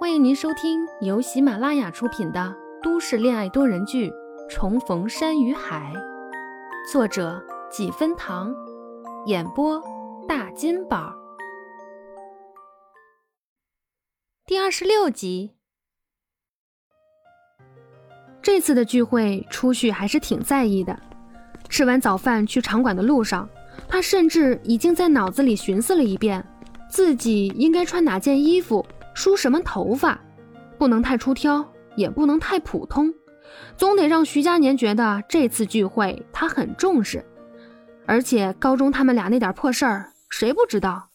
欢迎您收听由喜马拉雅出品的都市恋爱多人剧《重逢山与海》，作者几分糖，演播大金宝，第二十六集。这次的聚会，初旭还是挺在意的。吃完早饭去场馆的路上，他甚至已经在脑子里寻思了一遍，自己应该穿哪件衣服。梳什么头发，不能太出挑，也不能太普通，总得让徐佳年觉得这次聚会他很重视。而且高中他们俩那点破事儿，谁不知道？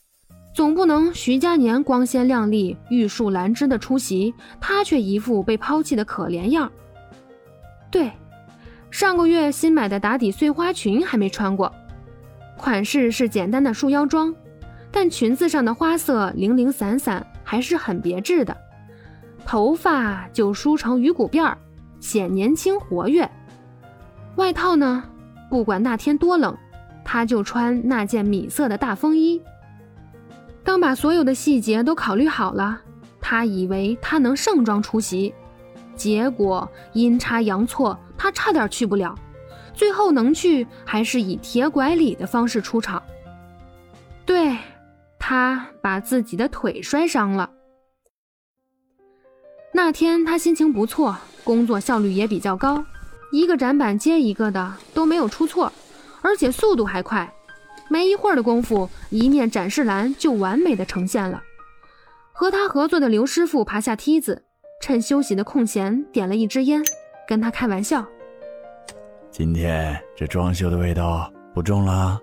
总不能徐佳年光鲜亮丽、玉树兰枝的出席，他却一副被抛弃的可怜样。对，上个月新买的打底碎花裙还没穿过，款式是简单的束腰装，但裙子上的花色零零散散。还是很别致的，头发就梳成鱼骨辫儿，显年轻活跃。外套呢，不管那天多冷，他就穿那件米色的大风衣。当把所有的细节都考虑好了，他以为他能盛装出席，结果阴差阳错，他差点去不了，最后能去还是以铁拐李的方式出场。对。他把自己的腿摔伤了。那天他心情不错，工作效率也比较高，一个展板接一个的都没有出错，而且速度还快。没一会儿的功夫，一面展示栏就完美的呈现了。和他合作的刘师傅爬下梯子，趁休息的空闲点了一支烟，跟他开玩笑：“今天这装修的味道不重了。”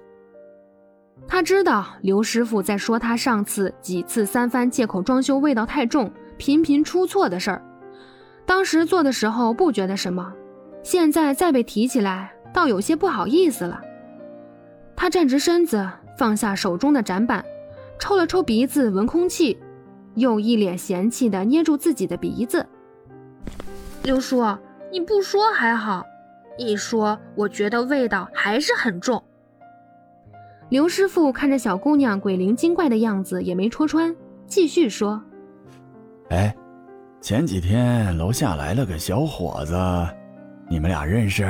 他知道刘师傅在说他上次几次三番借口装修味道太重，频频出错的事儿。当时做的时候不觉得什么，现在再被提起来，倒有些不好意思了。他站直身子，放下手中的展板，抽了抽鼻子闻空气，又一脸嫌弃地捏住自己的鼻子。刘叔，你不说还好，一说，我觉得味道还是很重。刘师傅看着小姑娘鬼灵精怪的样子，也没戳穿，继续说：“哎，前几天楼下来了个小伙子，你们俩认识？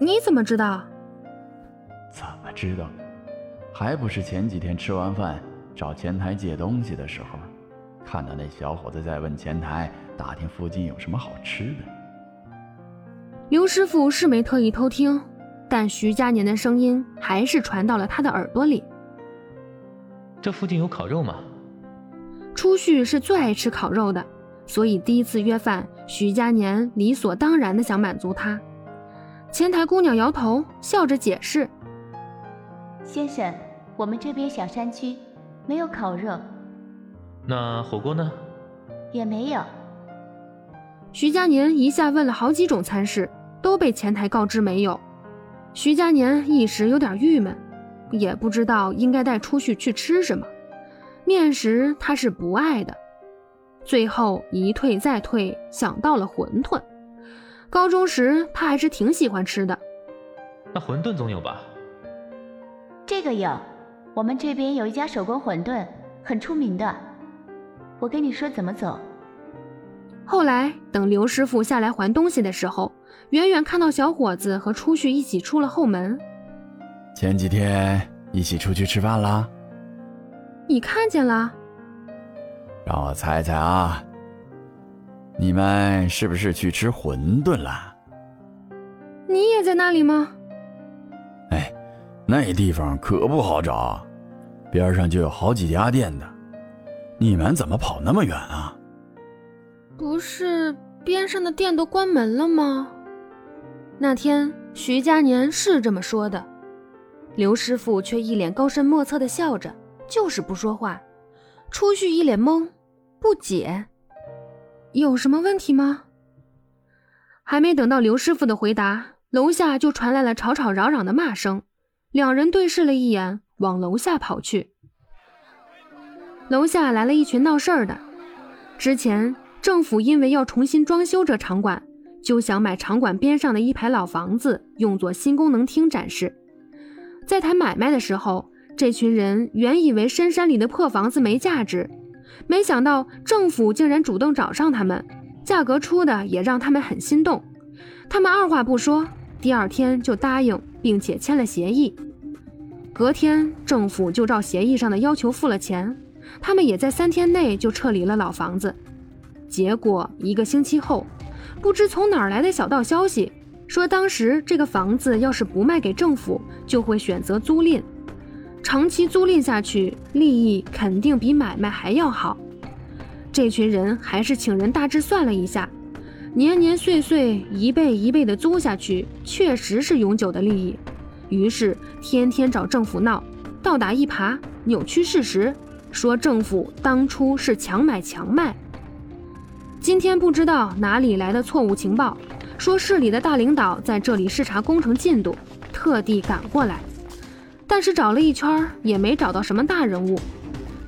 你怎么知道？怎么知道？还不是前几天吃完饭找前台借东西的时候，看到那小伙子在问前台打听附近有什么好吃的。刘师傅是没特意偷听。”但徐佳年的声音还是传到了他的耳朵里。这附近有烤肉吗？初旭是最爱吃烤肉的，所以第一次约饭，徐佳年理所当然的想满足他。前台姑娘摇头，笑着解释：“先生，我们这边小山区没有烤肉。那火锅呢？也没有。”徐佳年一下问了好几种餐式，都被前台告知没有。徐佳年一时有点郁闷，也不知道应该带出去去吃什么。面食他是不爱的，最后一退再退，想到了馄饨。高中时他还是挺喜欢吃的。那馄饨总有吧？这个有，我们这边有一家手工馄饨，很出名的。我跟你说怎么走。后来等刘师傅下来还东西的时候。远远看到小伙子和初旭一起出了后门。前几天一起出去吃饭啦？你看见了？让我猜猜啊，你们是不是去吃馄饨了？你也在那里吗？哎，那地方可不好找，边上就有好几家店的。你们怎么跑那么远啊？不是边上的店都关门了吗？那天徐佳年是这么说的，刘师傅却一脸高深莫测的笑着，就是不说话。初旭一脸懵，不解：“有什么问题吗？”还没等到刘师傅的回答，楼下就传来了吵吵嚷嚷的骂声。两人对视了一眼，往楼下跑去。楼下来了一群闹事儿的。之前政府因为要重新装修这场馆。就想买场馆边上的一排老房子，用作新功能厅展示。在谈买卖的时候，这群人原以为深山里的破房子没价值，没想到政府竟然主动找上他们，价格出的也让他们很心动。他们二话不说，第二天就答应，并且签了协议。隔天，政府就照协议上的要求付了钱，他们也在三天内就撤离了老房子。结果一个星期后，不知从哪儿来的小道消息，说当时这个房子要是不卖给政府，就会选择租赁。长期租赁下去，利益肯定比买卖还要好。这群人还是请人大致算了一下，年年岁岁一辈一辈的租下去，确实是永久的利益。于是天天找政府闹，倒打一耙，扭曲事实，说政府当初是强买强卖。今天不知道哪里来的错误情报，说市里的大领导在这里视察工程进度，特地赶过来。但是找了一圈也没找到什么大人物，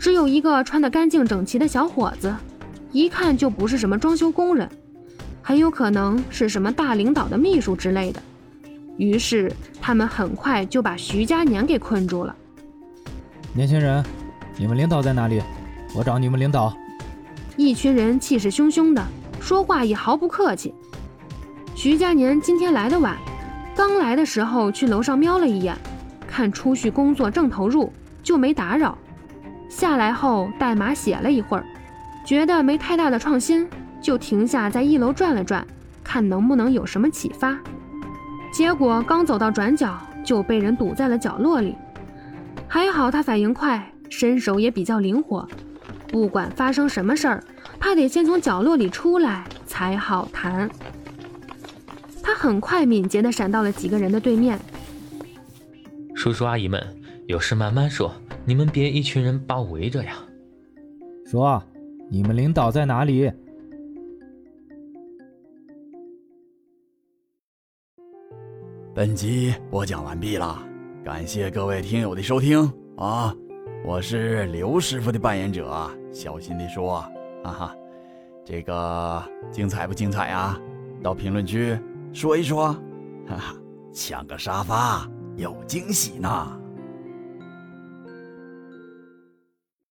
只有一个穿得干净整齐的小伙子，一看就不是什么装修工人，很有可能是什么大领导的秘书之类的。于是他们很快就把徐佳年给困住了。年轻人，你们领导在哪里？我找你们领导。一群人气势汹汹的，说话也毫不客气。徐佳年今天来的晚，刚来的时候去楼上瞄了一眼。看初旭工作正投入，就没打扰。下来后代码写了一会儿，觉得没太大的创新，就停下在一楼转了转，看能不能有什么启发。结果刚走到转角，就被人堵在了角落里。还好他反应快，身手也比较灵活，不管发生什么事儿，他得先从角落里出来才好谈。他很快敏捷地闪到了几个人的对面。叔叔阿姨们，有事慢慢说，你们别一群人把我围着呀。说，你们领导在哪里？本集播讲完毕了，感谢各位听友的收听啊！我是刘师傅的扮演者，小心地说，哈哈，这个精彩不精彩啊？到评论区说一说，哈哈，抢个沙发。有惊喜呢。